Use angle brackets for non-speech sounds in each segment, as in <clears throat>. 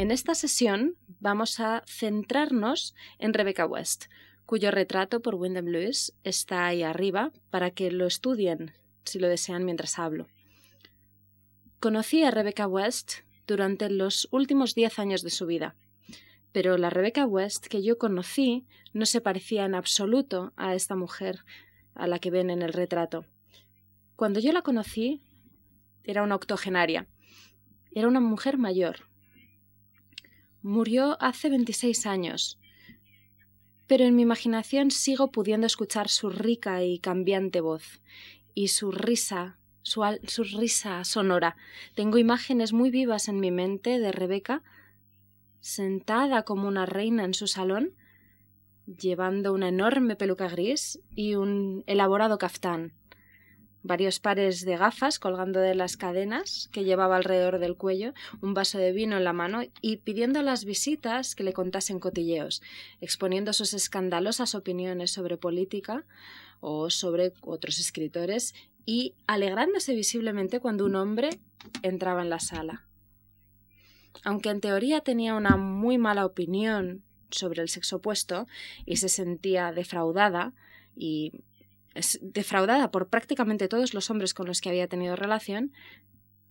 En esta sesión vamos a centrarnos en Rebecca West, cuyo retrato por Wyndham Lewis está ahí arriba para que lo estudien si lo desean mientras hablo. Conocí a Rebecca West durante los últimos diez años de su vida, pero la Rebecca West que yo conocí no se parecía en absoluto a esta mujer a la que ven en el retrato. Cuando yo la conocí, era una octogenaria. Era una mujer mayor. Murió hace 26 años, pero en mi imaginación sigo pudiendo escuchar su rica y cambiante voz y su risa, su, su risa sonora. Tengo imágenes muy vivas en mi mente de Rebeca sentada como una reina en su salón, llevando una enorme peluca gris y un elaborado caftán varios pares de gafas colgando de las cadenas que llevaba alrededor del cuello, un vaso de vino en la mano y pidiendo a las visitas que le contasen cotilleos, exponiendo sus escandalosas opiniones sobre política o sobre otros escritores y alegrándose visiblemente cuando un hombre entraba en la sala. Aunque en teoría tenía una muy mala opinión sobre el sexo opuesto y se sentía defraudada y defraudada por prácticamente todos los hombres con los que había tenido relación,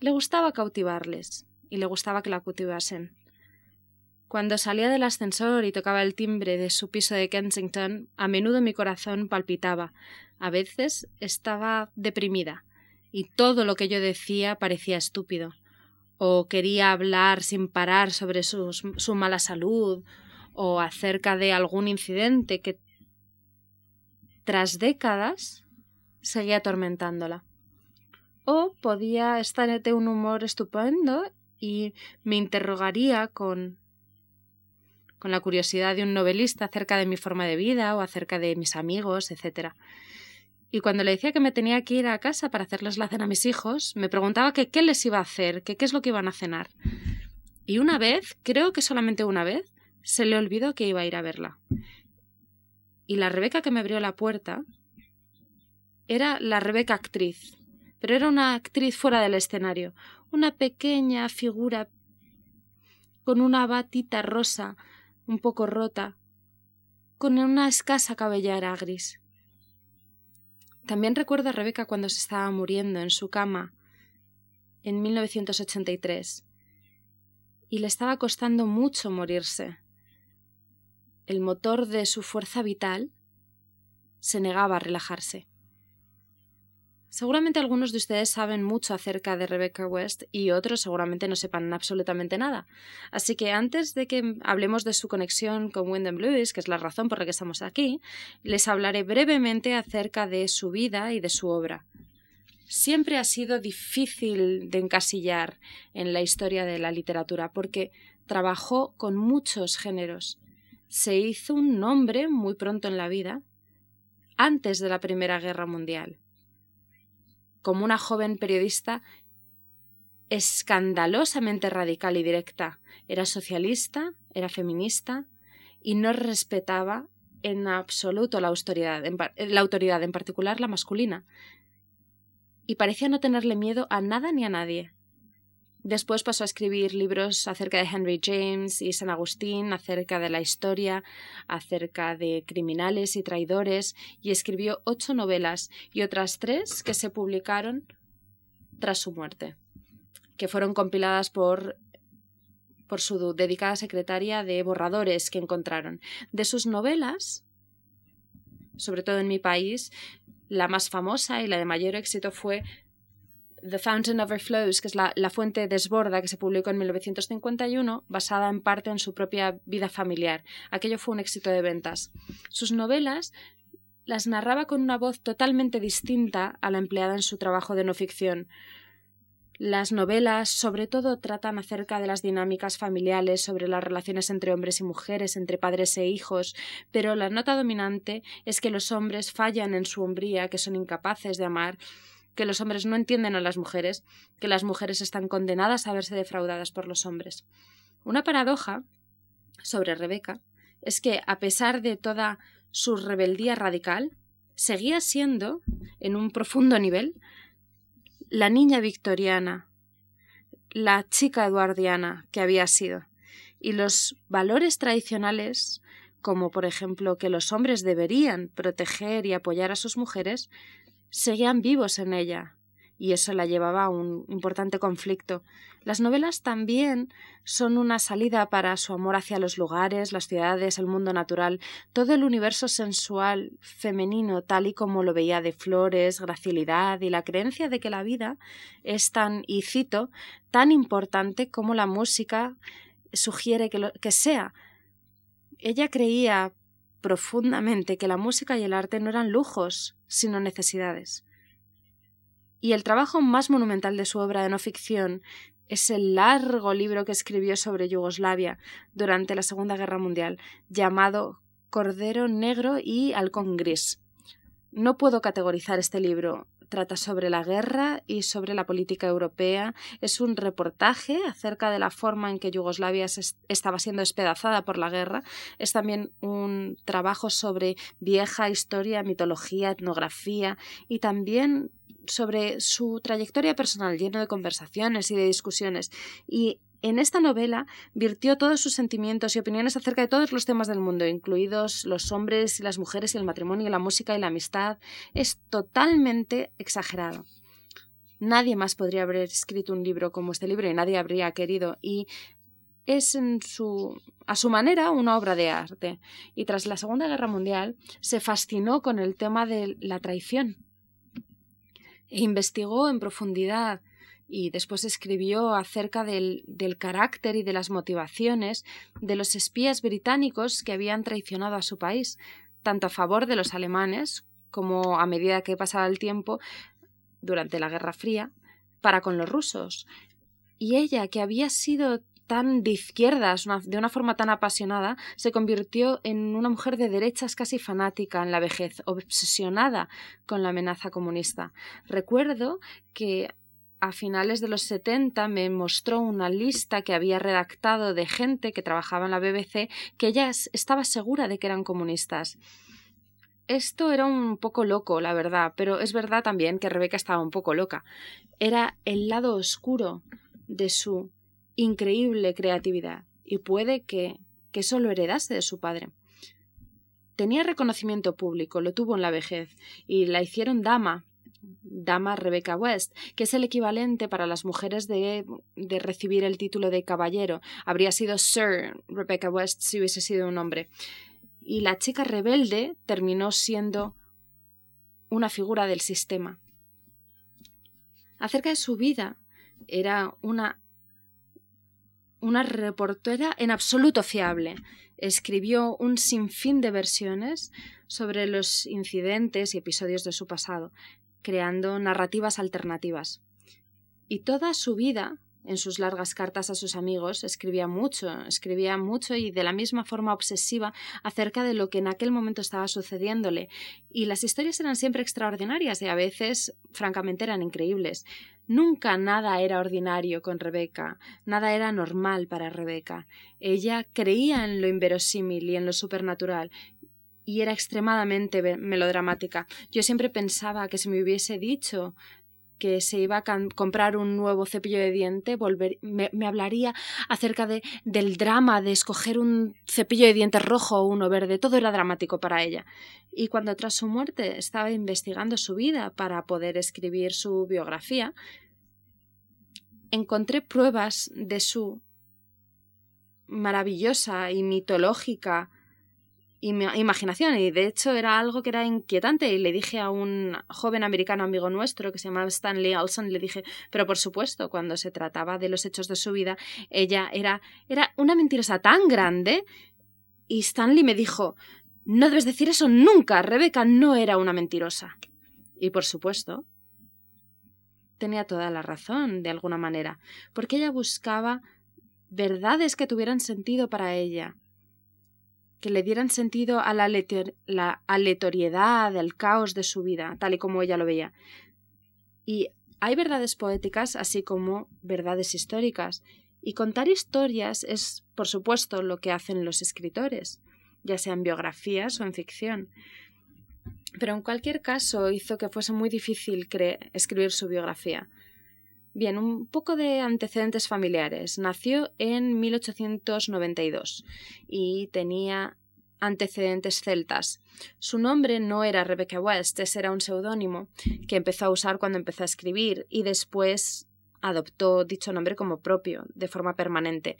le gustaba cautivarles y le gustaba que la cautivasen. Cuando salía del ascensor y tocaba el timbre de su piso de Kensington, a menudo mi corazón palpitaba. A veces estaba deprimida, y todo lo que yo decía parecía estúpido. O quería hablar sin parar sobre su, mala salud, o acerca de algún incidente que tras décadas, seguía atormentándola. O podía estar de un humor estupendo y me interrogaría con con la curiosidad de un novelista acerca de mi forma de vida o acerca de mis amigos, etc. Y cuando le decía que me tenía que ir a casa para hacerles la cena a mis hijos, me preguntaba qué les iba a hacer, qué es lo que iban a cenar. Y una vez, creo que solamente una vez, se le olvidó que iba a ir a verla y la Rebeca que me abrió la puerta era la Rebeca actriz, pero era una actriz fuera del escenario, una pequeña figura con una batita rosa un poco rota, con una escasa cabellera gris. También recuerdo a Rebeca cuando se estaba muriendo en su cama en 1983 y le estaba costando mucho morirse el motor de su fuerza vital, se negaba a relajarse. Seguramente algunos de ustedes saben mucho acerca de Rebecca West y otros seguramente no sepan absolutamente nada. Así que antes de que hablemos de su conexión con Wyndham Lewis, que es la razón por la que estamos aquí, les hablaré brevemente acerca de su vida y de su obra. Siempre ha sido difícil de encasillar en la historia de la literatura porque trabajó con muchos géneros se hizo un nombre muy pronto en la vida, antes de la Primera Guerra Mundial, como una joven periodista escandalosamente radical y directa. Era socialista, era feminista y no respetaba en absoluto la autoridad, en, la autoridad, en particular la masculina. Y parecía no tenerle miedo a nada ni a nadie. Después pasó a escribir libros acerca de Henry James y San Agustín, acerca de la historia, acerca de criminales y traidores, y escribió ocho novelas y otras tres que se publicaron tras su muerte, que fueron compiladas por por su dedicada secretaria de borradores que encontraron. De sus novelas, sobre todo en mi país, la más famosa y la de mayor éxito fue The Fountain Overflows, que es la, la, fuente desborda que se publicó en 1951, basada en parte en su propia vida familiar. Aquello fue un éxito de ventas. Sus novelas las narraba con una voz totalmente distinta a la empleada en su trabajo de no ficción. Las novelas, sobre todo, tratan acerca de las dinámicas familiares, sobre las relaciones entre hombres y mujeres, entre padres e hijos, pero la nota dominante es que los hombres fallan en su hombría, que son incapaces de amar, que los hombres no entienden a las mujeres, que las mujeres están condenadas a verse defraudadas por los hombres. Una paradoja sobre Rebeca es que, a pesar de toda su rebeldía radical, seguía siendo, en un profundo nivel, la niña victoriana, la chica eduardiana que había sido. y los valores tradicionales, como por ejemplo que los hombres deberían proteger y apoyar a sus mujeres, seguían vivos en ella, y eso la llevaba a un importante conflicto. Las novelas también son una salida para su amor hacia los lugares, las ciudades, el mundo natural, todo el universo sensual femenino tal y como lo veía de flores, gracilidad y la creencia de que la vida es tan, y cito, tan importante como la música sugiere que, que sea. Ella creía profundamente que la música y el arte no eran lujos, sino necesidades. Y el trabajo más monumental de su obra de no ficción es el largo libro que escribió sobre Yugoslavia durante la Segunda Guerra Mundial, llamado Cordero Negro y Halcón Gris. No puedo categorizar este libro. Trata sobre la guerra y sobre la política europea. Es un reportaje acerca de la forma en que Yugoslavia estaba siendo despedazada por la guerra. Es también un trabajo sobre vieja historia, mitología, etnografía y también sobre su trayectoria personal, lleno de conversaciones y de discusiones. Y en esta novela virtió todos sus sentimientos y opiniones acerca de todos los temas del mundo, incluidos los hombres y las mujeres y el matrimonio la música y la amistad. Es totalmente exagerado. Nadie más podría haber escrito un libro como este libro y nadie habría querido. Y es en su, a su manera una obra de arte. Y tras la Segunda Guerra Mundial se fascinó con el tema de la traición investigó en profundidad y después escribió acerca del, del, carácter y de las motivaciones de los espías británicos que habían traicionado a su país, tanto a favor de los alemanes como a medida que pasaba el tiempo durante la Guerra Fría para con los rusos. Y ella, que había sido tan de izquierdas, de una forma tan apasionada, se convirtió en una mujer de derechas casi fanática en la vejez, obsesionada con la amenaza comunista. Recuerdo que a finales de los 70 me mostró una lista que había redactado de gente que trabajaba en la BBC que ella estaba segura de que eran comunistas. Esto era un poco loco, la verdad, pero es verdad también que Rebeca estaba un poco loca. Era el lado oscuro de su increíble creatividad y puede que, que eso lo heredase de su padre. Tenía reconocimiento público, lo tuvo en la vejez, y la hicieron dama, dama Rebecca West, que es el equivalente para las mujeres de, de recibir el título de caballero. Habría sido Sir Rebecca West si hubiese sido un hombre. Y la chica rebelde terminó siendo una figura del sistema. Acerca de su vida, era una una reportera en absoluto fiable. Escribió un sinfín de versiones sobre los incidentes y episodios de su pasado, creando narrativas alternativas. Y toda su vida en sus largas cartas a sus amigos, escribía mucho, escribía mucho y de la misma forma obsesiva acerca de lo que en aquel momento estaba sucediéndole. Y las historias eran siempre extraordinarias y a veces, francamente, eran increíbles. Nunca nada era ordinario con Rebeca, nada era normal para Rebeca. Ella creía en lo inverosímil y en lo supernatural, y era extremadamente melodramática. Yo siempre pensaba que si me hubiese dicho que se iba a comprar un nuevo cepillo de diente, volver, me, hablaría acerca de, del drama de escoger un cepillo de dientes rojo o uno verde. Todo era dramático para ella. Y cuando tras su muerte estaba investigando su vida para poder escribir su biografía, encontré pruebas de su maravillosa y mitológica imaginación y de hecho era algo que era inquietante y le dije a un joven americano amigo nuestro que se llamaba Stanley Olson le dije pero por supuesto cuando se trataba de los hechos de su vida ella era era una mentirosa tan grande y Stanley me dijo no debes decir eso nunca Rebeca no era una mentirosa y por supuesto tenía toda la razón de alguna manera porque ella buscaba verdades que tuvieran sentido para ella que le dieran sentido a la, la aleatoriedad, al caos de su vida, tal y como ella lo veía. Y hay verdades poéticas, así como verdades históricas, y contar historias es, por supuesto, lo que hacen los escritores, ya sean biografías o en ficción. Pero en cualquier caso hizo que fuese muy difícil escribir su biografía. Bien, un poco de antecedentes familiares. Nació en 1892 y tenía antecedentes celtas. Su nombre no era Rebecca West, ese era un seudónimo que empezó a usar cuando empezó a escribir y después adoptó dicho nombre como propio, de forma permanente.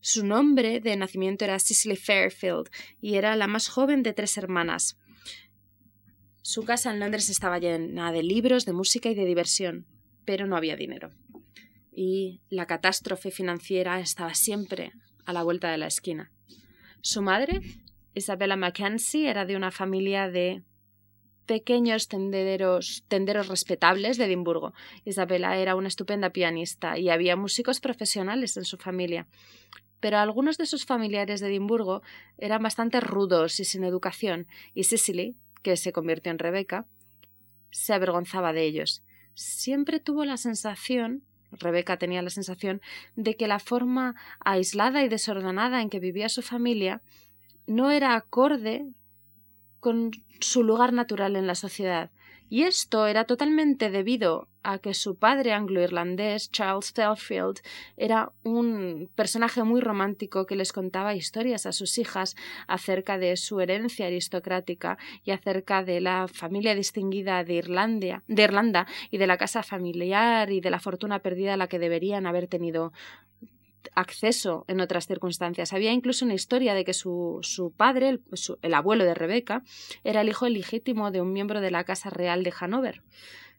Su nombre de nacimiento era Cicely Fairfield y era la más joven de tres hermanas. Su casa en Londres estaba llena de libros, de música y de diversión pero no había dinero. Y la catástrofe financiera estaba siempre a la vuelta de la esquina. Su madre, Isabella Mackenzie, era de una familia de pequeños tenderos, tenderos respetables de Edimburgo. Isabella era una estupenda pianista y había músicos profesionales en su familia. Pero algunos de sus familiares de Edimburgo eran bastante rudos y sin educación, y Cicely, que se convirtió en Rebeca, se avergonzaba de ellos siempre tuvo la sensación Rebeca tenía la sensación de que la forma aislada y desordenada en que vivía su familia no era acorde con su lugar natural en la sociedad, y esto era totalmente debido a que su padre anglo-irlandés, Charles Fairfield, era un personaje muy romántico que les contaba historias a sus hijas acerca de su herencia aristocrática y acerca de la familia distinguida de Irlandia, de Irlanda y de la casa familiar y de la fortuna perdida a la que deberían haber tenido acceso en otras circunstancias. Había incluso una historia de que su, su padre, el, el, abuelo de Rebeca, era el hijo ilegítimo de un miembro de la Casa Real de Hanover.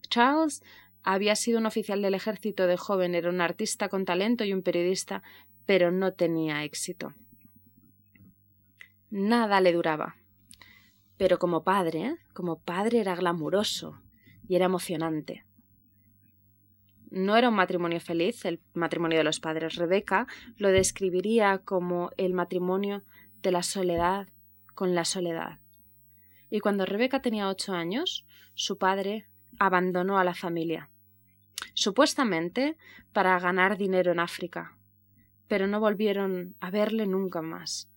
Charles había sido un oficial del ejército de joven, era un artista con talento y un periodista, pero no tenía éxito. Nada le duraba. Pero como padre, como padre era glamuroso y era emocionante. No era un matrimonio feliz, el matrimonio de los padres. Rebeca lo describiría como el matrimonio de la soledad con la soledad. Y cuando Rebeca tenía ocho años, su padre abandonó a la familia, supuestamente para ganar dinero en África, pero no volvieron a verle nunca más.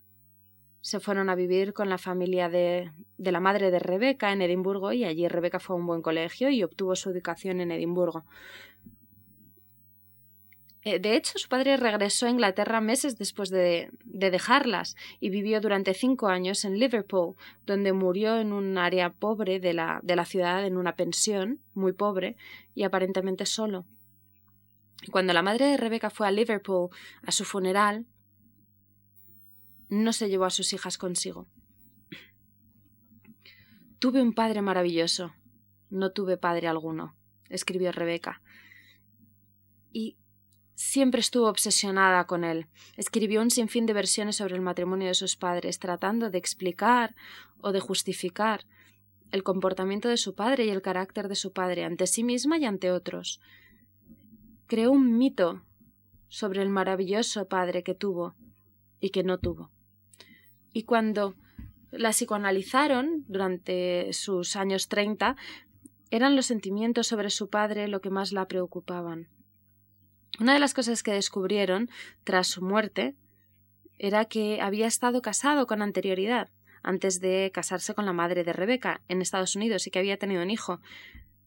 Se fueron a vivir con la familia de, de la madre de Rebeca en Edimburgo y allí Rebeca fue a un buen colegio y obtuvo su educación en Edimburgo. Eh, de hecho, su padre regresó a Inglaterra meses después de, dejarlas y vivió durante cinco años en Liverpool, donde murió en un área pobre de la, de la ciudad, en una pensión, muy pobre y aparentemente solo. Cuando la madre de Rebeca fue a Liverpool a su funeral, no se llevó a sus hijas consigo. Tuve un padre maravilloso. No tuve padre alguno, escribió Rebeca. Y Siempre estuvo obsesionada con él. Escribió un sinfín de versiones sobre el matrimonio de sus padres, tratando de explicar o de justificar el comportamiento de su padre y el carácter de su padre ante sí misma y ante otros. Creó un mito sobre el maravilloso padre que tuvo y que no tuvo. Y cuando la psicoanalizaron durante sus años treinta, eran los sentimientos sobre su padre lo que más la preocupaban. Una de las cosas que descubrieron tras su muerte era que había estado casado con anterioridad, antes de casarse con la madre de Rebeca en Estados Unidos y que había tenido un hijo,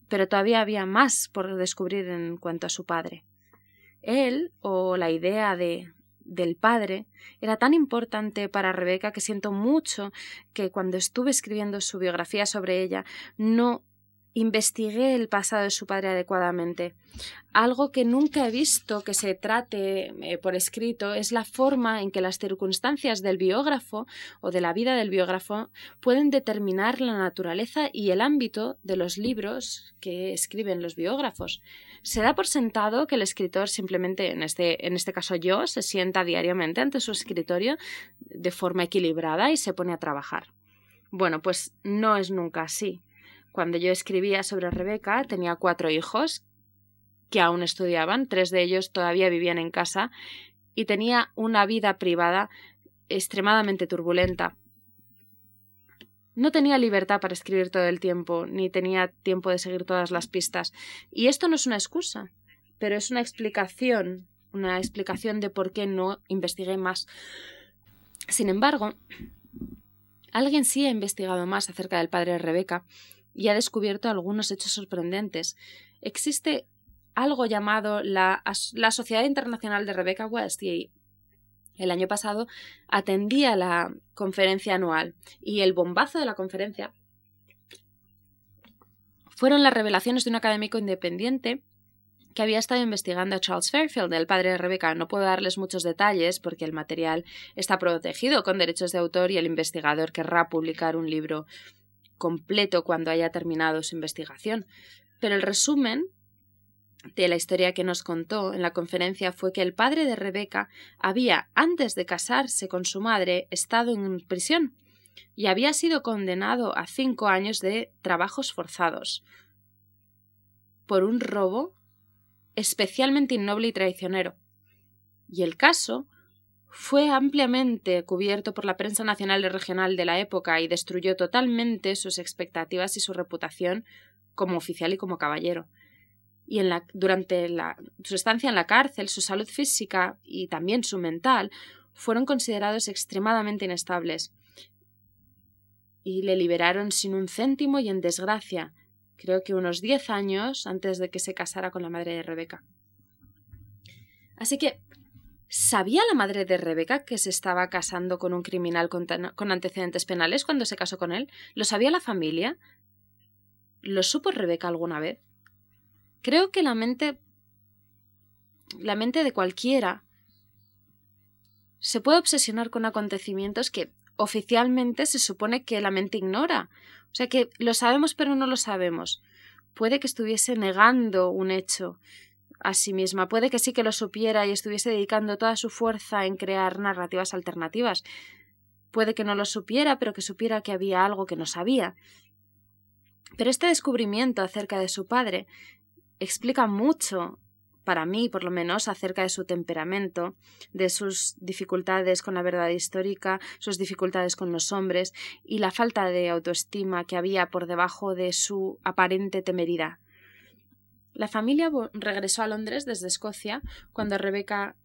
pero todavía había más por descubrir en cuanto a su padre. Él, o la idea de del padre era tan importante para Rebeca que siento mucho que cuando estuve escribiendo su biografía sobre ella no investigué el pasado de su padre adecuadamente. Algo que nunca he visto que se trate eh, por escrito es la forma en que las circunstancias del biógrafo o de la vida del biógrafo pueden determinar la naturaleza y el ámbito de los libros que escriben los biógrafos. Se da por sentado que el escritor simplemente, en este, en este caso yo, se sienta diariamente ante su escritorio de forma equilibrada y se pone a trabajar. Bueno, pues no es nunca así. Cuando yo escribía sobre Rebeca, tenía cuatro hijos que aún estudiaban, tres de ellos todavía vivían en casa, y tenía una vida privada extremadamente turbulenta. No tenía libertad para escribir todo el tiempo, ni tenía tiempo de seguir todas las pistas. Y esto no es una excusa, pero es una explicación, una explicación de por qué no investigué más. Sin embargo, alguien sí ha investigado más acerca del padre de Rebeca y ha descubierto algunos hechos sorprendentes. Existe algo llamado la, la Sociedad Internacional de Rebecca West y el año pasado atendía la conferencia anual y el bombazo de la conferencia fueron las revelaciones de un académico independiente que había estado investigando a Charles Fairfield, el padre de Rebecca. No puedo darles muchos detalles porque el material está protegido con derechos de autor y el investigador querrá publicar un libro completo cuando haya terminado su investigación. Pero el resumen de la historia que nos contó en la conferencia fue que el padre de Rebeca había, antes de casarse con su madre, estado en prisión y había sido condenado a cinco años de trabajos forzados por un robo especialmente innoble y traicionero. Y el caso fue ampliamente cubierto por la prensa nacional y regional de la época y destruyó totalmente sus expectativas y su reputación como oficial y como caballero y en la, durante la, su estancia en la cárcel, su salud física y también su mental fueron considerados extremadamente inestables. Y le liberaron sin un céntimo y en desgracia, creo que unos diez años antes de que se casara con la madre de Rebeca. Así que, ¿sabía la madre de Rebeca que se estaba casando con un criminal con, antecedentes penales cuando se casó con él? ¿Lo sabía la familia? ¿Lo supo Rebeca alguna vez? Creo que la mente. la mente de cualquiera se puede obsesionar con acontecimientos que oficialmente se supone que la mente ignora. O sea que lo sabemos pero no lo sabemos. Puede que estuviese negando un hecho a sí misma, puede que sí que lo supiera y estuviese dedicando toda su fuerza en crear narrativas alternativas. Puede que no lo supiera, pero que supiera que había algo que no sabía. Pero este descubrimiento acerca de su padre explica mucho, para mí por lo menos, acerca de su temperamento, de sus dificultades con la verdad histórica, sus dificultades con los hombres y la falta de autoestima que había por debajo de su aparente temeridad. La familia regresó a Londres desde Escocia cuando Rebeca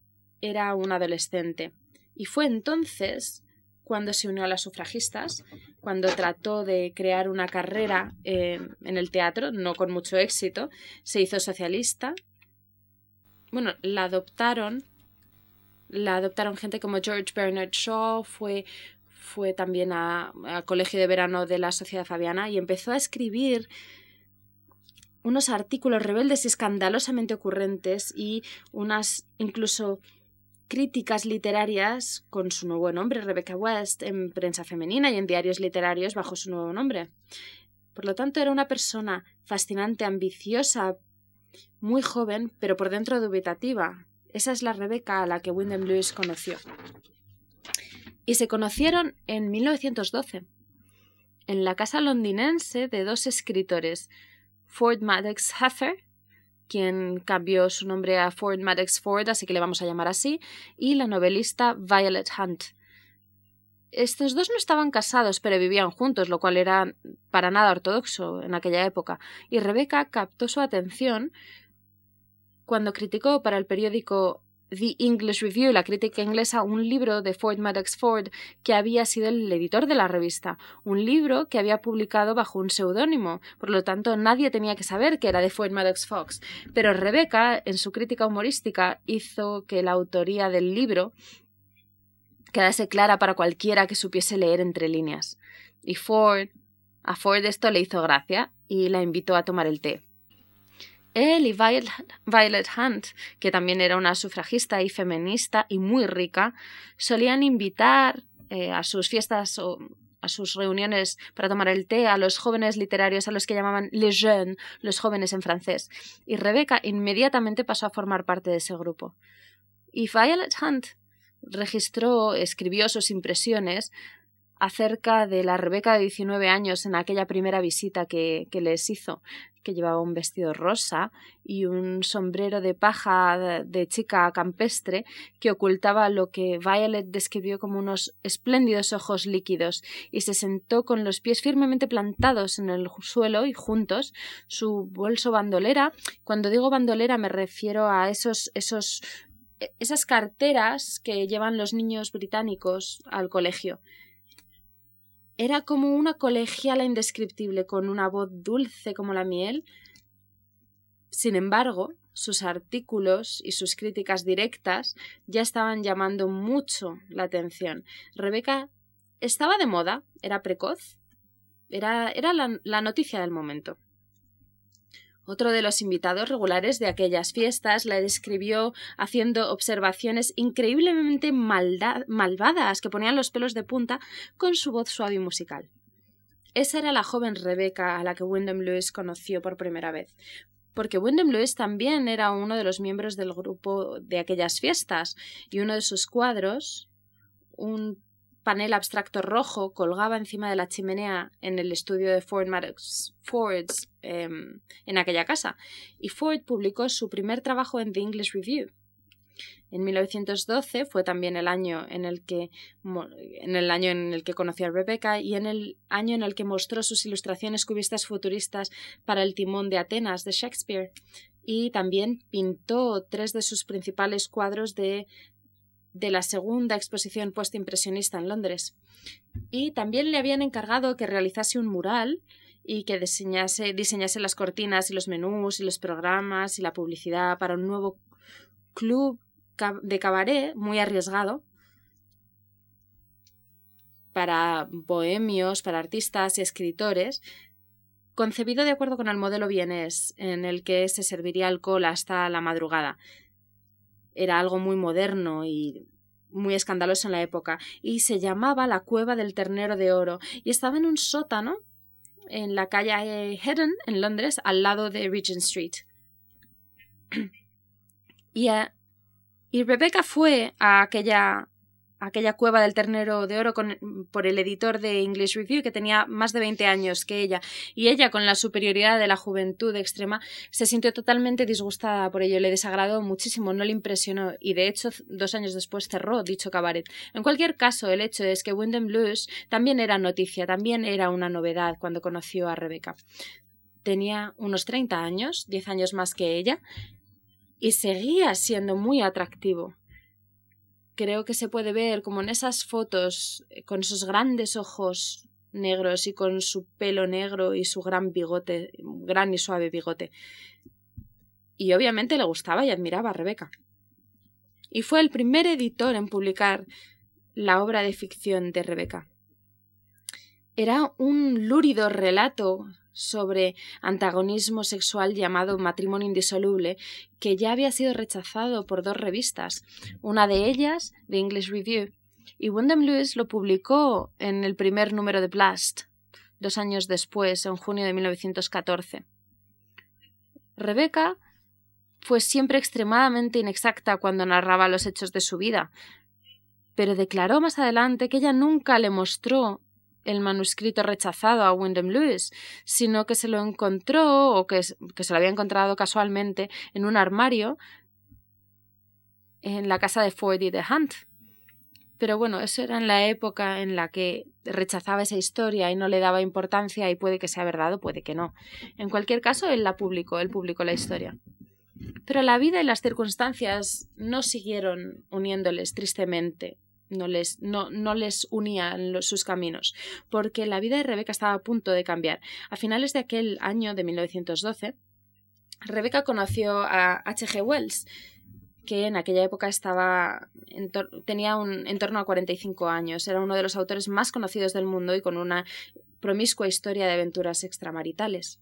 era una adolescente, y fue entonces cuando se unió a las sufragistas, cuando trató de crear una carrera eh, en el teatro, no con mucho éxito, se hizo socialista. Bueno, la adoptaron, la adoptaron gente como George Bernard Shaw, fue, fue también al colegio de verano de la Sociedad Fabiana y empezó a escribir unos artículos rebeldes y escandalosamente ocurrentes y unas incluso críticas literarias con su nuevo nombre, Rebecca West, en prensa femenina y en diarios literarios bajo su nuevo nombre. Por lo tanto, era una persona fascinante, ambiciosa, muy joven, pero por dentro dubitativa. Esa es la Rebecca a la que Wyndham Lewis conoció. Y se conocieron en 1912, en la casa londinense de dos escritores, Ford Madox Heffer quien cambió su nombre a Ford Maddox Ford, así que le vamos a llamar así, y la novelista Violet Hunt. Estos dos no estaban casados, pero vivían juntos, lo cual era para nada ortodoxo en aquella época, y Rebecca captó su atención cuando criticó para el periódico The English Review, la crítica inglesa, un libro de Ford Maddox Ford, que había sido el editor de la revista, un libro que había publicado bajo un seudónimo, por lo tanto nadie tenía que saber que era de Ford Maddox Fox. Pero Rebecca, en su crítica humorística, hizo que la autoría del libro quedase clara para cualquiera que supiese leer entre líneas. Y Ford, a Ford esto le hizo gracia y la invitó a tomar el té. Él y Violet Hunt, que también era una sufragista y feminista y muy rica, solían invitar eh, a sus fiestas o a sus reuniones para tomar el té a los jóvenes literarios a los que llamaban les jeunes, los jóvenes en francés. Y Rebecca inmediatamente pasó a formar parte de ese grupo. Y Violet Hunt registró, escribió sus impresiones acerca de la Rebeca de 19 años en aquella primera visita que, que, les hizo, que llevaba un vestido rosa y un sombrero de paja de chica campestre que ocultaba lo que Violet describió como unos espléndidos ojos líquidos y se sentó con los pies firmemente plantados en el suelo y juntos su bolso bandolera. Cuando digo bandolera me refiero a esos, esos esas carteras que llevan los niños británicos al colegio era como una colegiala indescriptible, con una voz dulce como la miel. Sin embargo, sus artículos y sus críticas directas ya estaban llamando mucho la atención. Rebeca estaba de moda, era precoz, era, era la, la noticia del momento. Otro de los invitados regulares de aquellas fiestas la describió haciendo observaciones increíblemente malvadas que ponían los pelos de punta con su voz suave y musical. Esa era la joven Rebeca a la que Wyndham Lewis conoció por primera vez, porque Wyndham Lewis también era uno de los miembros del grupo de aquellas fiestas, y uno de sus cuadros, un panel abstracto rojo colgaba encima de la chimenea en el estudio de Ford Madox Fords em, en aquella casa, y Ford publicó su primer trabajo en The English Review. En 1912 fue también el año en el que en el año en el que conoció a Rebecca y en el año en el que mostró sus ilustraciones cubistas futuristas para el timón de Atenas de Shakespeare y también pintó tres de sus principales cuadros de de la segunda exposición impresionista en Londres. Y también le habían encargado que realizase un mural y que diseñase, diseñase las cortinas y los menús y los programas y la publicidad para un nuevo club de cabaret muy arriesgado para bohemios, para artistas y escritores, concebido de acuerdo con el modelo vienés, en el que se serviría alcohol hasta la madrugada era algo muy moderno y muy escandaloso en la época, y se llamaba la Cueva del Ternero de Oro, y estaba en un sótano en la calle Hedden, en Londres, al lado de Regent Street. <clears throat> y, eh, y Rebecca fue a aquella aquella cueva del ternero de oro por el editor de English Review, que tenía más de 20 años que ella, y ella, con la superioridad de la juventud extrema, se sintió totalmente disgustada por ello, le desagradó muchísimo, no le impresionó, y de hecho, dos años después cerró dicho cabaret. En cualquier caso, el hecho es que Wyndham Lewis también era noticia, también era una novedad cuando conoció a Rebecca. Tenía unos 30 años, 10 años más que ella, y seguía siendo muy atractivo creo que se puede ver como en esas fotos, eh, con esos grandes ojos negros y con su pelo negro y su gran bigote, gran y suave bigote. Y obviamente le gustaba y admiraba a Rebeca. Y fue el primer editor en publicar la obra de ficción de Rebeca. Era un lúrido relato sobre antagonismo sexual llamado Matrimonio Indisoluble, que ya había sido rechazado por dos revistas, una de ellas, The English Review, y Wyndham Lewis lo publicó en el primer número de Blast, dos años después, en junio de 1914. Rebecca fue siempre extremadamente inexacta cuando narraba los hechos de su vida, pero declaró más adelante que ella nunca le mostró el manuscrito rechazado a Wyndham Lewis, sino que se lo encontró o que, se lo había encontrado casualmente en un armario en la casa de Ford y de Hunt. Pero bueno, eso era en la época en la que rechazaba esa historia y no le daba importancia y puede que sea verdad o puede que no. En cualquier caso, él la publicó, él publicó la historia. Pero la vida y las circunstancias no siguieron uniéndoles tristemente no les, no, no les unían sus caminos, porque la vida de Rebeca estaba a punto de cambiar. A finales de aquel año de 1912, Rebeca conoció a H.G. Wells, que en aquella época estaba tenía un, en torno a 45 años. Era uno de los autores más conocidos del mundo y con una promiscua historia de aventuras extramaritales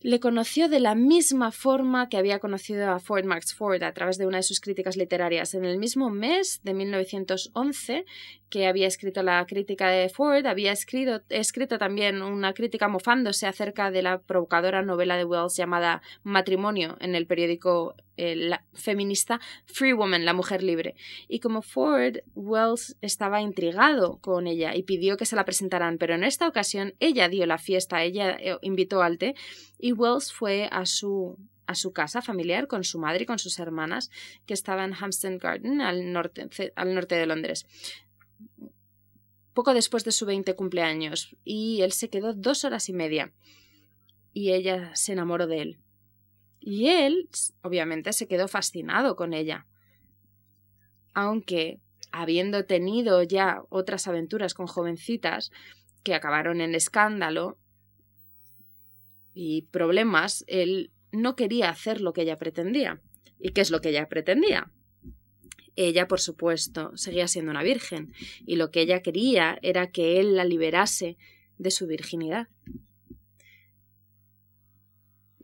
le conoció de la misma forma que había conocido a Ford Max Ford a través de una de sus críticas literarias. En el mismo mes de 1911 que había escrito la crítica de Ford, había escrito, escrito también una crítica mofándose acerca de la provocadora novela de Wells llamada Matrimonio en el periódico eh, feminista Free Woman, la mujer libre. Y como Ford, Wells estaba intrigado con ella y pidió que se la presentaran, pero en esta ocasión ella dio la fiesta, ella eh, invitó al té y Wells fue a su a su casa familiar con su madre y con sus hermanas, que estaba en Hampstead Garden, al norte, al norte de Londres poco después de su 20 cumpleaños, y él se quedó dos horas y media. Y ella se enamoró de él. Y él, obviamente, se quedó fascinado con ella. Aunque, habiendo tenido ya otras aventuras con jovencitas que acabaron en escándalo y problemas, él no quería hacer lo que ella pretendía. ¿Y qué es lo que ella pretendía? Ella, por supuesto, seguía siendo una virgen, y lo que ella quería era que él la liberase de su virginidad.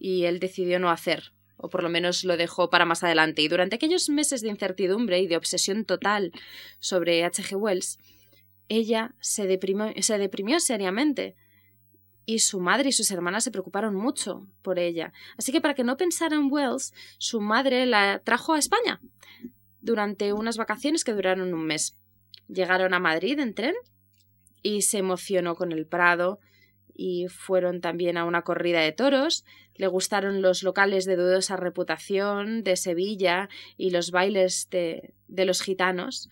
Y él decidió no hacer, o por lo menos lo dejó para más adelante. Y durante aquellos meses de incertidumbre y de obsesión total sobre H.G. Wells, ella se deprimió, se deprimió seriamente y su madre y sus hermanas se preocuparon mucho por ella. Así que para que no pensara en Wells, su madre la trajo a España durante unas vacaciones que duraron un mes. Llegaron a Madrid en tren y se emocionó con el Prado y fueron también a una corrida de toros. Le gustaron los locales de dudosa reputación de Sevilla y los bailes de, de los gitanos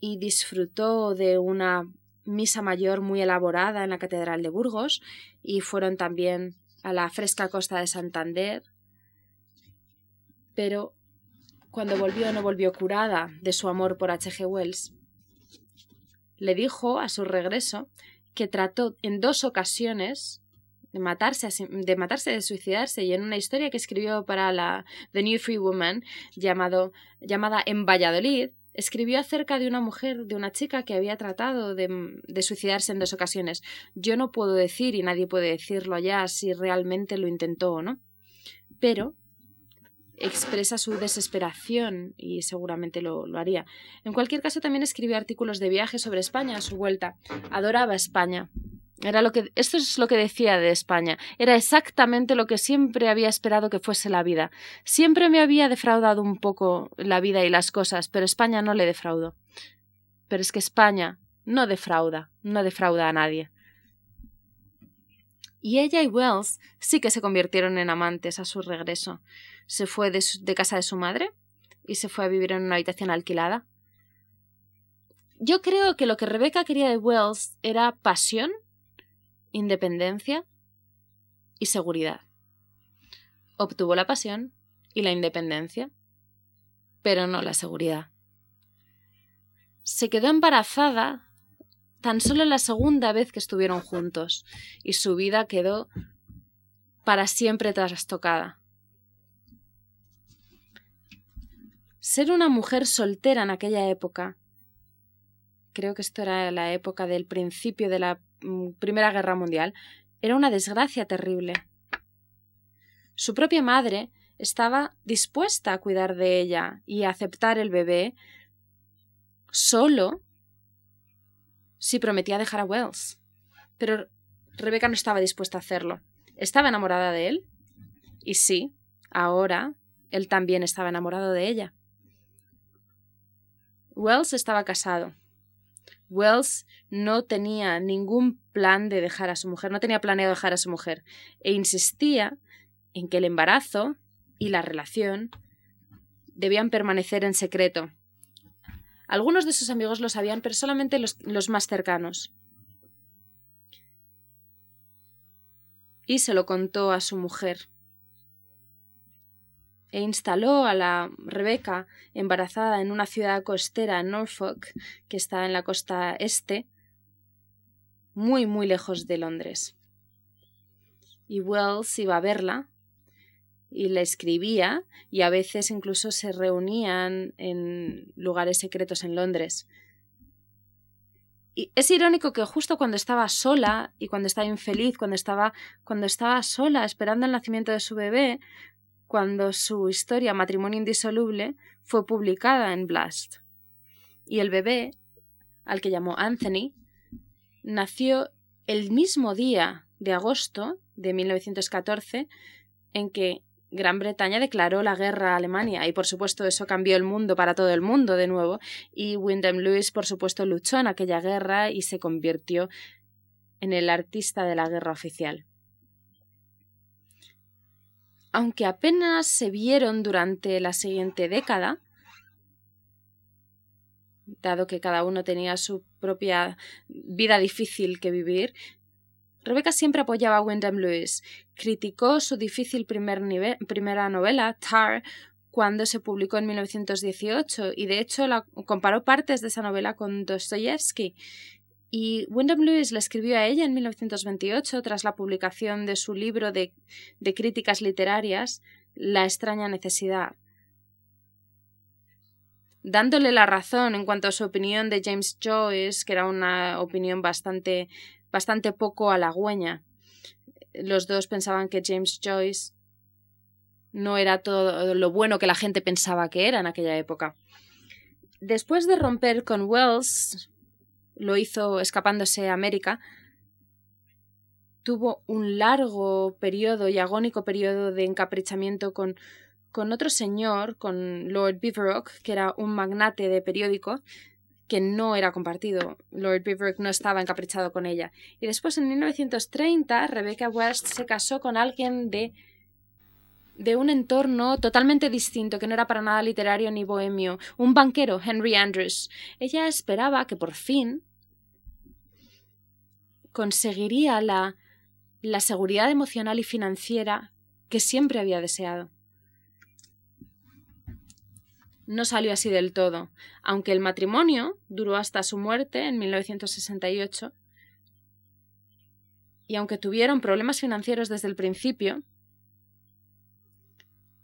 y disfrutó de una misa mayor muy elaborada en la Catedral de Burgos y fueron también a la fresca costa de Santander. Pero cuando volvió no volvió curada de su amor por H.G. Wells. Le dijo a su regreso que trató en dos ocasiones de matarse, de matarse, de suicidarse, y en una historia que escribió para la The New Free Woman llamado, llamada En Valladolid, escribió acerca de una mujer, de una chica que había tratado de, de, suicidarse en dos ocasiones. Yo no puedo decir, y nadie puede decirlo ya, si realmente lo intentó o no, pero expresa su desesperación y seguramente lo, lo haría. En cualquier caso, también escribió artículos de viaje sobre España a su vuelta. Adoraba España. Era lo que, esto es lo que decía de España. Era exactamente lo que siempre había esperado que fuese la vida. Siempre me había defraudado un poco la vida y las cosas, pero España no le defraudó. Pero es que España no defrauda, no defrauda a nadie. Y ella y Wells sí que se convirtieron en amantes a su regreso. Se fue de, casa de su madre y se fue a vivir en una habitación alquilada. Yo creo que lo que Rebecca quería de Wells era pasión independencia y seguridad. Obtuvo la pasión y la independencia, pero no la seguridad. Se quedó embarazada tan solo la segunda vez que estuvieron juntos y su vida quedó para siempre trastocada. Ser una mujer soltera en aquella época, creo que esto era la época del principio de la Mm, Primera Guerra Mundial era una desgracia terrible. Su propia madre estaba dispuesta a cuidar de ella y aceptar el bebé solo si prometía dejar a Wells. Pero Rebeca no estaba dispuesta a hacerlo. Estaba enamorada de él. Y sí, ahora él también estaba enamorado de ella. Wells estaba casado. Wells no tenía ningún plan de dejar a su mujer, no tenía planeado dejar a su mujer, e insistía en que el embarazo y la relación debían permanecer en secreto. Algunos de sus amigos lo sabían, pero solamente los, más cercanos. Y se lo contó a su mujer e instaló a la Rebeca embarazada en una ciudad costera en Norfolk, que está en la costa este, muy, muy lejos de Londres. Y Wells iba a verla y le escribía y a veces incluso se reunían en lugares secretos en Londres. Y es irónico que justo cuando estaba sola y cuando estaba infeliz, cuando estaba, cuando estaba sola esperando el nacimiento de su bebé, cuando su historia Matrimonio Indisoluble fue publicada en Blast. Y el bebé, al que llamó Anthony, nació el mismo día de agosto de 1914 en que Gran Bretaña declaró la guerra a Alemania y por supuesto eso cambió el mundo para todo el mundo de nuevo. Y Wyndham Lewis por supuesto luchó en aquella guerra y se convirtió en el artista de la guerra oficial. Aunque apenas se vieron durante la siguiente década, dado que cada uno tenía su propia vida difícil que vivir, Rebecca siempre apoyaba a Wyndham Lewis. Criticó su difícil primer primera novela, Tar, cuando se publicó en 1918 y de hecho comparó partes de esa novela con Dostoyevsky Y Wyndham Lewis le escribió a ella en 1928 tras la publicación de su libro de críticas literarias, La extraña necesidad, dándole la razón en cuanto a su opinión de James Joyce, que era una opinión bastante, bastante poco halagüeña. Los dos pensaban que James Joyce no era todo lo bueno que la gente pensaba que era en aquella época. Después de romper con Wells, lo hizo escapándose a América, tuvo un largo periodo y agónico periodo de encaprichamiento con con otro señor, con Lord Beaverock, que era un magnate de periódico, que no era compartido. Lord Beaverock no estaba encaprichado con ella. Y después, en 1930, Rebecca West se casó con alguien de de un entorno totalmente distinto, que no era para nada literario ni bohemio, un banquero, Henry Andrews. Ella esperaba que por fin conseguiría la, la seguridad emocional y financiera que siempre había deseado. No salió así del todo, aunque el matrimonio duró hasta su muerte en 1968 y aunque tuvieron problemas financieros desde el principio,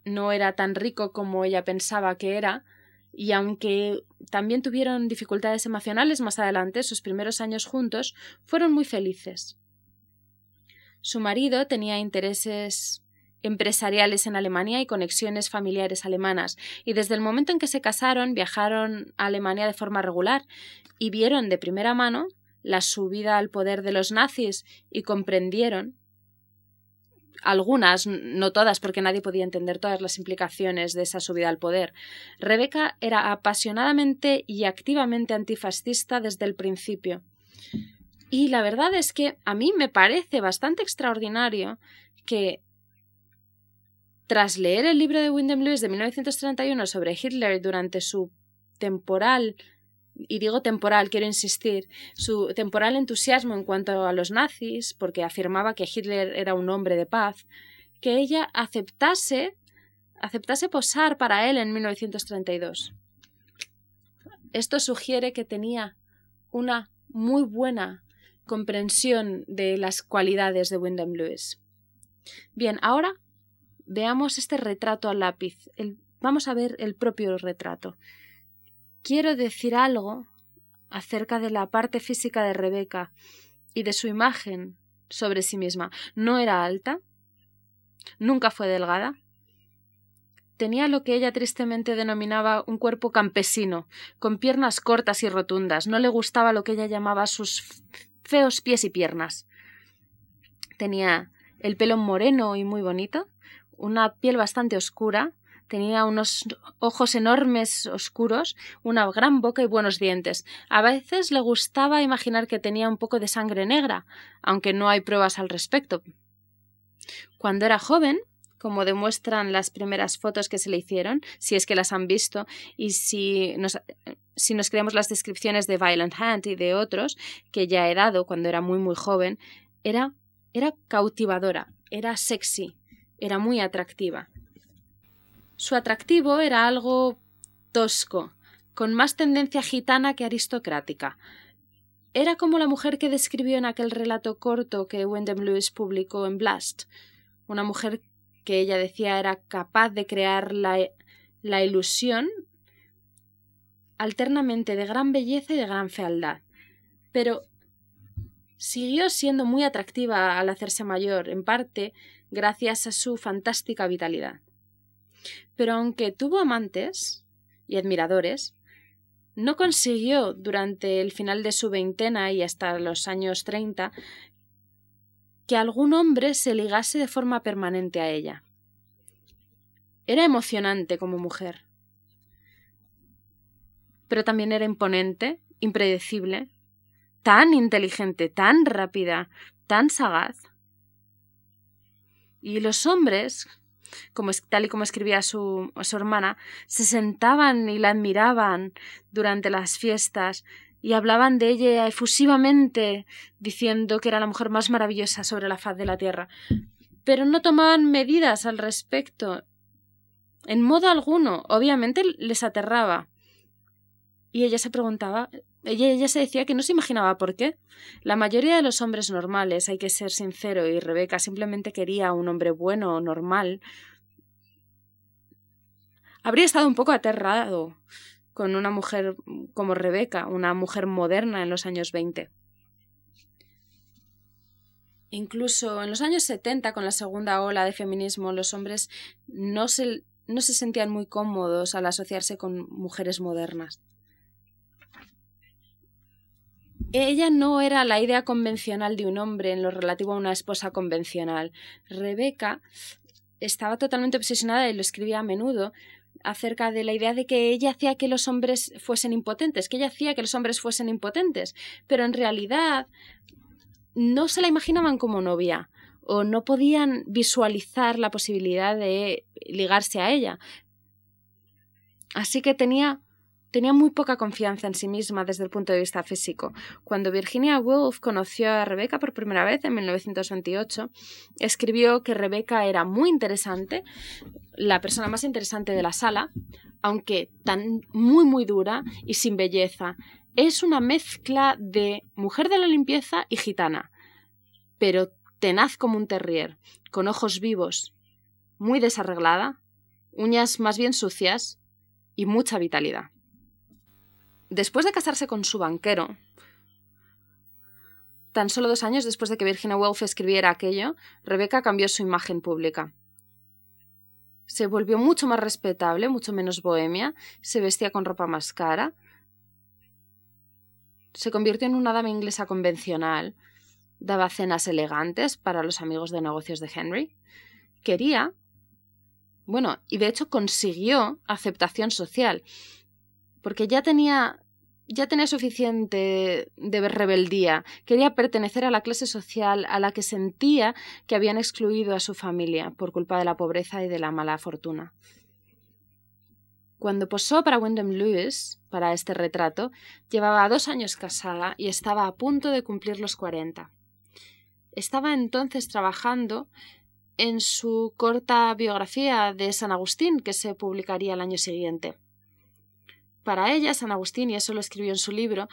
no era tan rico como ella pensaba que era, y aunque también tuvieron dificultades emocionales más adelante, sus primeros años juntos fueron muy felices. Su marido tenía intereses empresariales en Alemania y conexiones familiares alemanas, y desde el momento en que se casaron viajaron a Alemania de forma regular y vieron de primera mano la subida al poder de los nazis y comprendieron algunas, no todas, porque nadie podía entender todas las implicaciones de esa subida al poder. Rebeca era apasionadamente y activamente antifascista desde el principio. Y la verdad es que a mí me parece bastante extraordinario que tras leer el libro de Wyndham Lewis de 1931 sobre Hitler durante su temporal y digo temporal, quiero insistir, su temporal entusiasmo en cuanto a los nazis, porque afirmaba que Hitler era un hombre de paz, que ella aceptase aceptase posar para él en 1932. Esto sugiere que tenía una muy buena comprensión de las cualidades de Wyndham Lewis. Bien, ahora Veamos este retrato al lápiz. vamos a ver el propio retrato. Quiero decir algo acerca de la parte física de Rebeca y de su imagen sobre sí misma. No era alta, nunca fue delgada. Tenía lo que ella tristemente denominaba un cuerpo campesino, con piernas cortas y rotundas. No le gustaba lo que ella llamaba sus feos pies y piernas. Tenía el pelo moreno y muy bonito, una piel bastante oscura, tenía unos ojos enormes oscuros, una gran boca y buenos dientes. A veces le gustaba imaginar que tenía un poco de sangre negra, aunque no hay pruebas al respecto. Cuando era joven, como demuestran las primeras fotos que se le hicieron, si es que las han visto, y si nos, si nos creemos las descripciones de Violent Hand y de otros que ya he dado cuando era muy muy joven, era, era cautivadora, era sexy, era muy atractiva. Su atractivo era algo tosco, con más tendencia gitana que aristocrática. Era como la mujer que describió en aquel relato corto que Wyndham Lewis publicó en Blast, una mujer que ella decía era capaz de crear la, la ilusión alternamente de gran belleza y de gran fealdad. Pero siguió siendo muy atractiva al hacerse mayor, en parte gracias a su fantástica vitalidad. Pero aunque tuvo amantes y admiradores, no consiguió durante el final de su veintena y hasta los años treinta que algún hombre se ligase de forma permanente a ella. Era emocionante como mujer, pero también era imponente, impredecible, tan inteligente, tan rápida, tan sagaz, y los hombres, como, tal y como escribía su, su hermana, se sentaban y la admiraban durante las fiestas y hablaban de ella efusivamente, diciendo que era la mujer más maravillosa sobre la faz de la tierra. Pero no tomaban medidas al respecto. En modo alguno. Obviamente les aterraba. Y ella se preguntaba ella, ella se decía que no se imaginaba por qué. La mayoría de los hombres normales, hay que ser sincero, y Rebeca simplemente quería un hombre bueno, normal, habría estado un poco aterrado con una mujer como Rebeca, una mujer moderna en los años 20. Incluso en los años 70, con la segunda ola de feminismo, los hombres no se, no se sentían muy cómodos al asociarse con mujeres modernas. Ella no era la idea convencional de un hombre en lo relativo a una esposa convencional. Rebeca estaba totalmente obsesionada y lo escribía a menudo acerca de la idea de que ella hacía que los hombres fuesen impotentes, que ella hacía que los hombres fuesen impotentes, pero en realidad no se la imaginaban como novia o no podían visualizar la posibilidad de ligarse a ella. Así que tenía tenía muy poca confianza en sí misma desde el punto de vista físico. Cuando Virginia Woolf conoció a Rebecca por primera vez en 1928, escribió que Rebecca era muy interesante, la persona más interesante de la sala, aunque tan muy muy dura y sin belleza. Es una mezcla de mujer de la limpieza y gitana, pero tenaz como un terrier, con ojos vivos, muy desarreglada, uñas más bien sucias y mucha vitalidad. Después de casarse con su banquero, tan solo dos años después de que Virginia Woolf escribiera aquello, Rebecca cambió su imagen pública. Se volvió mucho más respetable, mucho menos bohemia, se vestía con ropa más cara, se convirtió en una dama inglesa convencional, daba cenas elegantes para los amigos de negocios de Henry, quería, bueno, y de hecho consiguió aceptación social, porque ya tenía ya tenía suficiente de rebeldía, quería pertenecer a la clase social a la que sentía que habían excluido a su familia por culpa de la pobreza y de la mala fortuna. Cuando posó para Wyndham Lewis, para este retrato, llevaba dos años casada y estaba a punto de cumplir los cuarenta. Estaba entonces trabajando en su corta biografía de San Agustín, que se publicaría el año siguiente. Para ella, San Agustín, y eso lo escribió en su libro,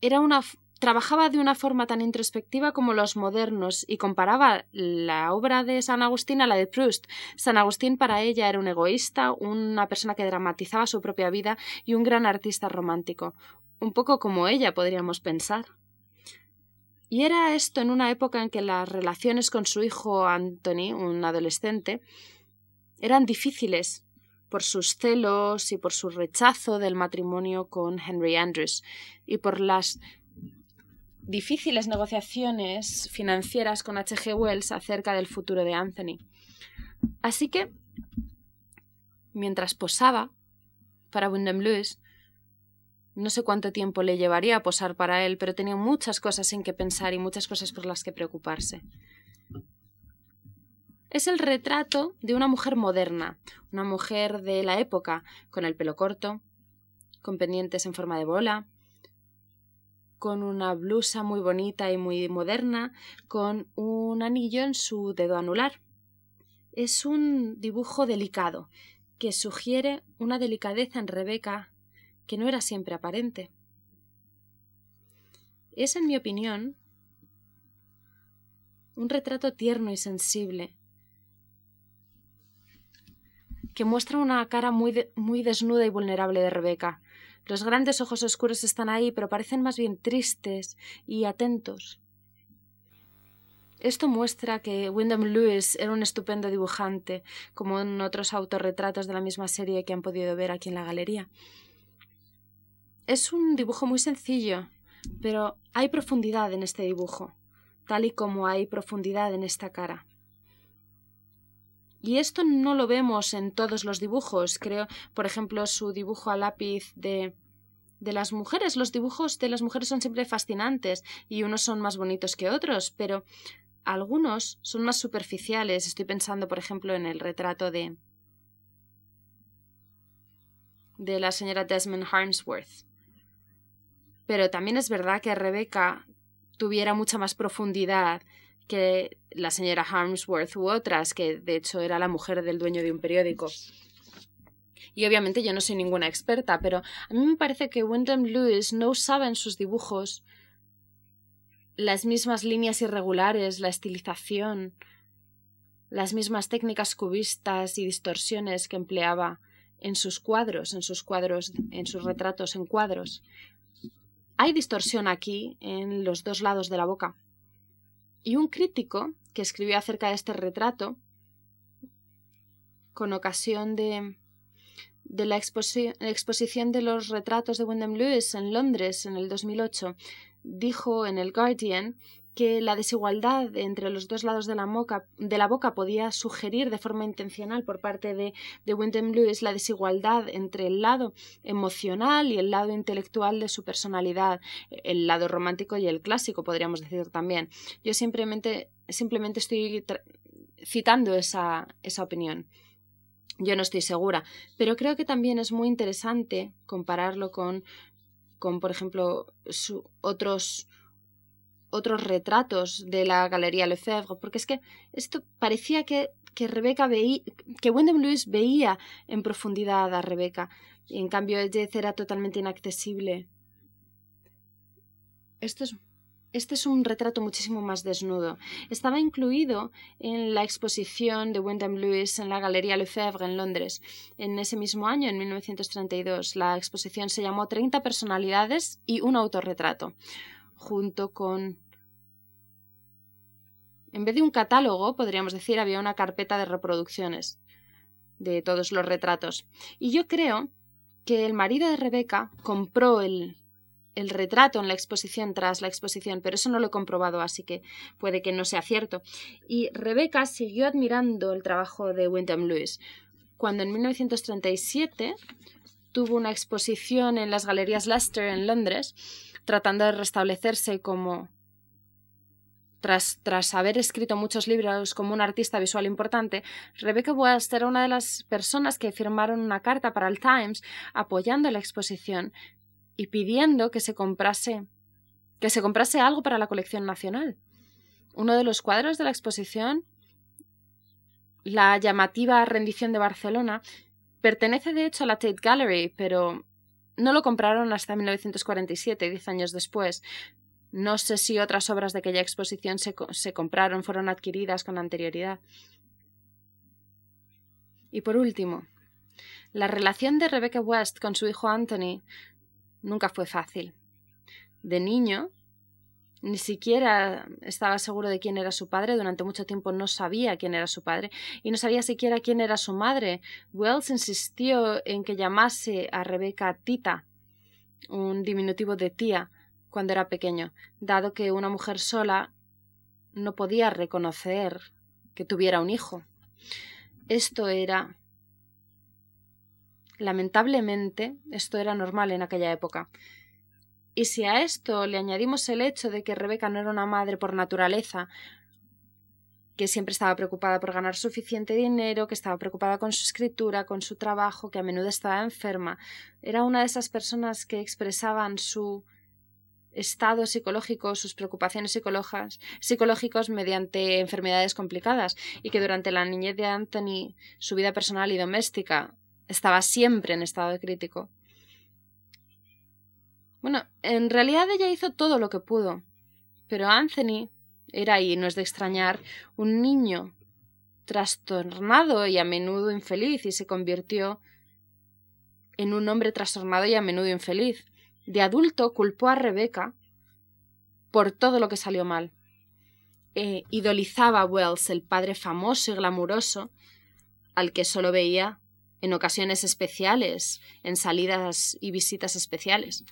era una trabajaba de una forma tan introspectiva como los modernos y comparaba la obra de San Agustín a la de Proust. San Agustín para ella era un egoísta, una persona que dramatizaba su propia vida y un gran artista romántico, un poco como ella podríamos pensar. Y era esto en una época en que las relaciones con su hijo Anthony, un adolescente, eran difíciles por sus celos y por su rechazo del matrimonio con Henry Andrews y por las difíciles negociaciones financieras con H.G. Wells acerca del futuro de Anthony. Así que, mientras posaba para Wyndham Lewis, no sé cuánto tiempo le llevaría a posar para él, pero tenía muchas cosas en que pensar y muchas cosas por las que preocuparse. Es el retrato de una mujer moderna, una mujer de la época, con el pelo corto, con pendientes en forma de bola, con una blusa muy bonita y muy moderna, con un anillo en su dedo anular. Es un dibujo delicado, que sugiere una delicadeza en Rebeca que no era siempre aparente. Es, en mi opinión, un retrato tierno y sensible, que muestra una cara muy, muy desnuda y vulnerable de Rebeca. Los grandes ojos oscuros están ahí, pero parecen más bien tristes y atentos. Esto muestra que Wyndham Lewis era un estupendo dibujante, como en otros autorretratos de la misma serie que han podido ver aquí en la galería. Es un dibujo muy sencillo, pero hay profundidad en este dibujo, tal y como hay profundidad en esta cara. Y esto no lo vemos en todos los dibujos. Creo, por ejemplo, su dibujo a lápiz de de las mujeres. Los dibujos de las mujeres son siempre fascinantes y unos son más bonitos que otros, pero algunos son más superficiales. Estoy pensando, por ejemplo, en el retrato de de la señora Desmond Harmsworth. Pero también es verdad que Rebeca tuviera mucha más profundidad que la señora Harmsworth u otras, que de hecho era la mujer del dueño de un periódico. Y obviamente yo no soy ninguna experta, pero a mí me parece que Wyndham Lewis no usaba en sus dibujos las mismas líneas irregulares, la estilización, las mismas técnicas cubistas y distorsiones que empleaba en sus cuadros, en sus cuadros, en sus retratos en cuadros. Hay distorsión aquí en los dos lados de la boca. Y un crítico que escribió acerca de este retrato, con ocasión de, de la exposición de los retratos de Wyndham Lewis en Londres en el 2008, dijo en el Guardian que la desigualdad entre los dos lados de la, de la boca podía sugerir de forma intencional por parte de, de Wyndham Lewis la desigualdad entre el lado emocional y el lado intelectual de su personalidad, el lado romántico y el clásico, podríamos decir también. Yo simplemente, simplemente estoy citando esa, esa opinión. Yo no estoy segura, pero creo que también es muy interesante compararlo con, con por ejemplo, otros otros retratos de la Galería Lefebvre, porque es que esto parecía que, que Rebeca veía, que Lewis veía en profundidad a Rebeca, y en cambio Jez era totalmente inaccesible. Es, este es un retrato muchísimo más desnudo. Estaba incluido en la exposición de Wyndham Lewis en la Galería Lefebvre en Londres. En ese mismo año, en 1932, la exposición se llamó 30 personalidades y un autorretrato junto con... En vez de un catálogo, podríamos decir, había una carpeta de reproducciones de todos los retratos. Y yo creo que el marido de Rebeca compró el, el retrato en la exposición tras la exposición, pero eso no lo he comprobado, así que puede que no sea cierto. Y Rebeca siguió admirando el trabajo de Wyndham Lewis. Cuando en 1937 tuvo una exposición en las galerías Leicester en Londres, tratando de restablecerse como tras, tras, haber escrito muchos libros como un artista visual importante, Rebecca West era una de las personas que firmaron una carta para el Times apoyando la exposición y pidiendo que se comprase que se comprase algo para la colección nacional. Uno de los cuadros de la exposición, la llamativa rendición de Barcelona, pertenece de hecho a la Tate Gallery, pero no lo compraron hasta 1947, diez años después. No sé si otras obras de aquella exposición se, se compraron, fueron adquiridas con anterioridad. Y por último, la relación de Rebecca West con su hijo Anthony nunca fue fácil. De niño, ni siquiera estaba seguro de quién era su padre, durante mucho tiempo no sabía quién era su padre y no sabía siquiera quién era su madre. Wells insistió en que llamase a Rebeca Tita, un diminutivo de tía, cuando era pequeño, dado que una mujer sola no podía reconocer que tuviera un hijo. Esto era lamentablemente, esto era normal en aquella época. Y si a esto le añadimos el hecho de que Rebeca no era una madre por naturaleza, que siempre estaba preocupada por ganar suficiente dinero, que estaba preocupada con su escritura, con su trabajo, que a menudo estaba enferma, era una de esas personas que expresaban su estado psicológico, sus preocupaciones psicológicos mediante enfermedades complicadas y que durante la niñez de Anthony su vida personal y doméstica estaba siempre en estado crítico. Bueno, en realidad ella hizo todo lo que pudo, pero Anthony era, y no es de extrañar, un niño trastornado y a menudo infeliz y se convirtió en un hombre trastornado y a menudo infeliz. De adulto culpó a Rebeca por todo lo que salió mal. E idolizaba a Wells, el padre famoso y glamuroso, al que solo veía en ocasiones especiales, en salidas y visitas especiales.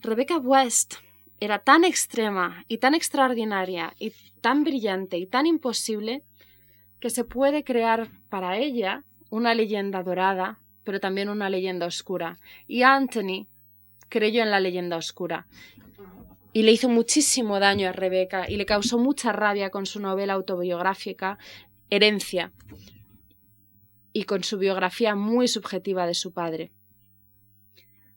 Rebecca West era tan extrema y tan extraordinaria y tan brillante y tan imposible que se puede crear para ella una leyenda dorada, pero también una leyenda oscura. Y Anthony creyó en la leyenda oscura. Y le hizo muchísimo daño a Rebecca y le causó mucha rabia con su novela autobiográfica Herencia y con su biografía muy subjetiva de su padre.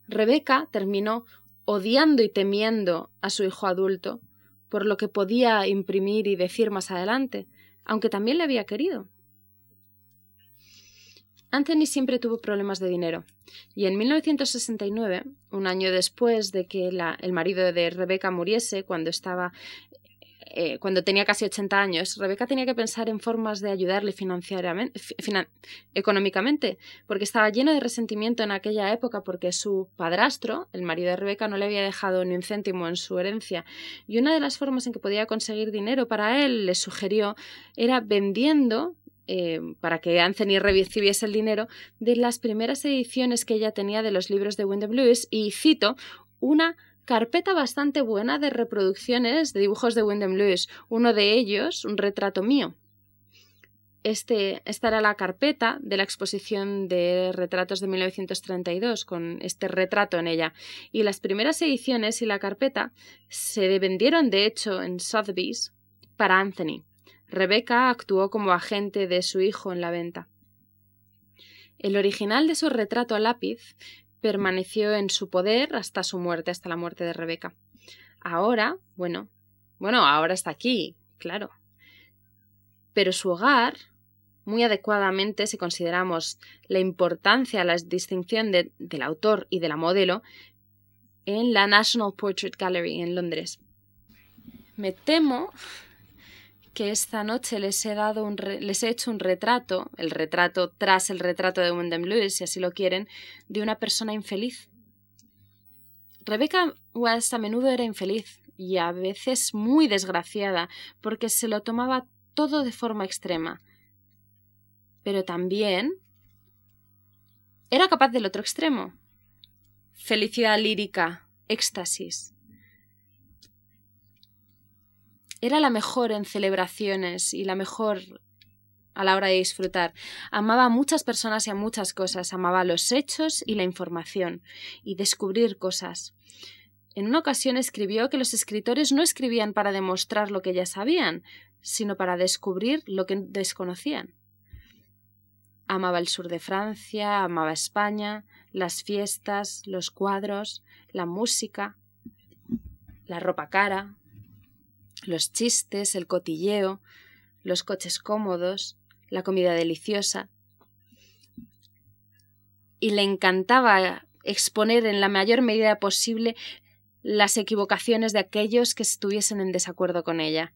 Rebeca terminó odiando y temiendo a su hijo adulto por lo que podía imprimir y decir más adelante, aunque también le había querido. Anthony siempre tuvo problemas de dinero y en 1969, un año después de que el marido de Rebecca muriese, cuando estaba eh, cuando tenía casi 80 años, Rebeca tenía que pensar en formas de ayudarle financieramente, económicamente, porque estaba lleno de resentimiento en aquella época porque su padrastro, el marido de Rebeca, no le había dejado ni un céntimo en su herencia. Y una de las formas en que podía conseguir dinero para él, le sugirió, era vendiendo eh, para que Anthony recibiese el dinero de las primeras ediciones que ella tenía de los libros de Wyndham Lewis y cito una carpeta bastante buena de reproducciones de dibujos de Wyndham Lewis, uno de ellos un retrato mío. Este, esta era la carpeta de la exposición de retratos de 1932, con este retrato en ella. Y las primeras ediciones y la carpeta se vendieron, de hecho, en Sotheby's para Anthony. Rebecca actuó como agente de su hijo en la venta. El original de su retrato a lápiz permaneció en su poder hasta su muerte, hasta la muerte de Rebecca. Ahora, bueno, bueno, ahora está aquí, claro. Pero su hogar, muy adecuadamente, si consideramos la importancia, la distinción del autor y de la modelo, en la National Portrait Gallery en Londres. Me temo que esta noche les he dado un les he hecho un retrato, el retrato tras el retrato de Wyndham Lewis, si así lo quieren, de una persona infeliz. Rebecca West a menudo era infeliz y a veces muy desgraciada, porque se lo tomaba todo de forma extrema. Pero también era capaz del otro extremo. Felicidad lírica, éxtasis, era la mejor en celebraciones y la mejor a la hora de disfrutar. Amaba a muchas personas y a muchas cosas. Amaba los hechos y la información y descubrir cosas. En una ocasión escribió que los escritores no escribían para demostrar lo que ya sabían, sino para descubrir lo que desconocían. Amaba el sur de Francia, amaba España, las fiestas, los cuadros, la música, la ropa cara, los chistes, el cotilleo, los coches cómodos, la comida deliciosa. Y le encantaba exponer en la mayor medida posible las equivocaciones de aquellos que estuviesen en desacuerdo con ella.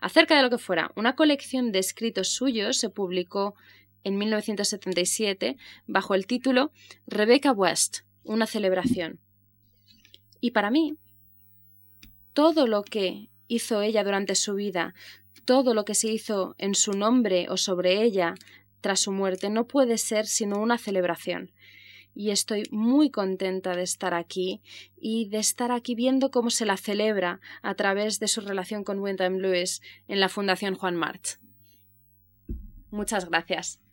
Acerca de lo que fuera, una colección de escritos suyos se publicó en 1977 bajo el título Rebecca West, una celebración. Y para mí, todo lo que hizo ella durante su vida, todo lo que se hizo en su nombre o sobre ella tras su muerte no puede ser sino una celebración. Y estoy muy contenta de estar aquí y de estar aquí viendo cómo se la celebra a través de su relación con Wyndham Lewis en la Fundación Juan March. Muchas gracias.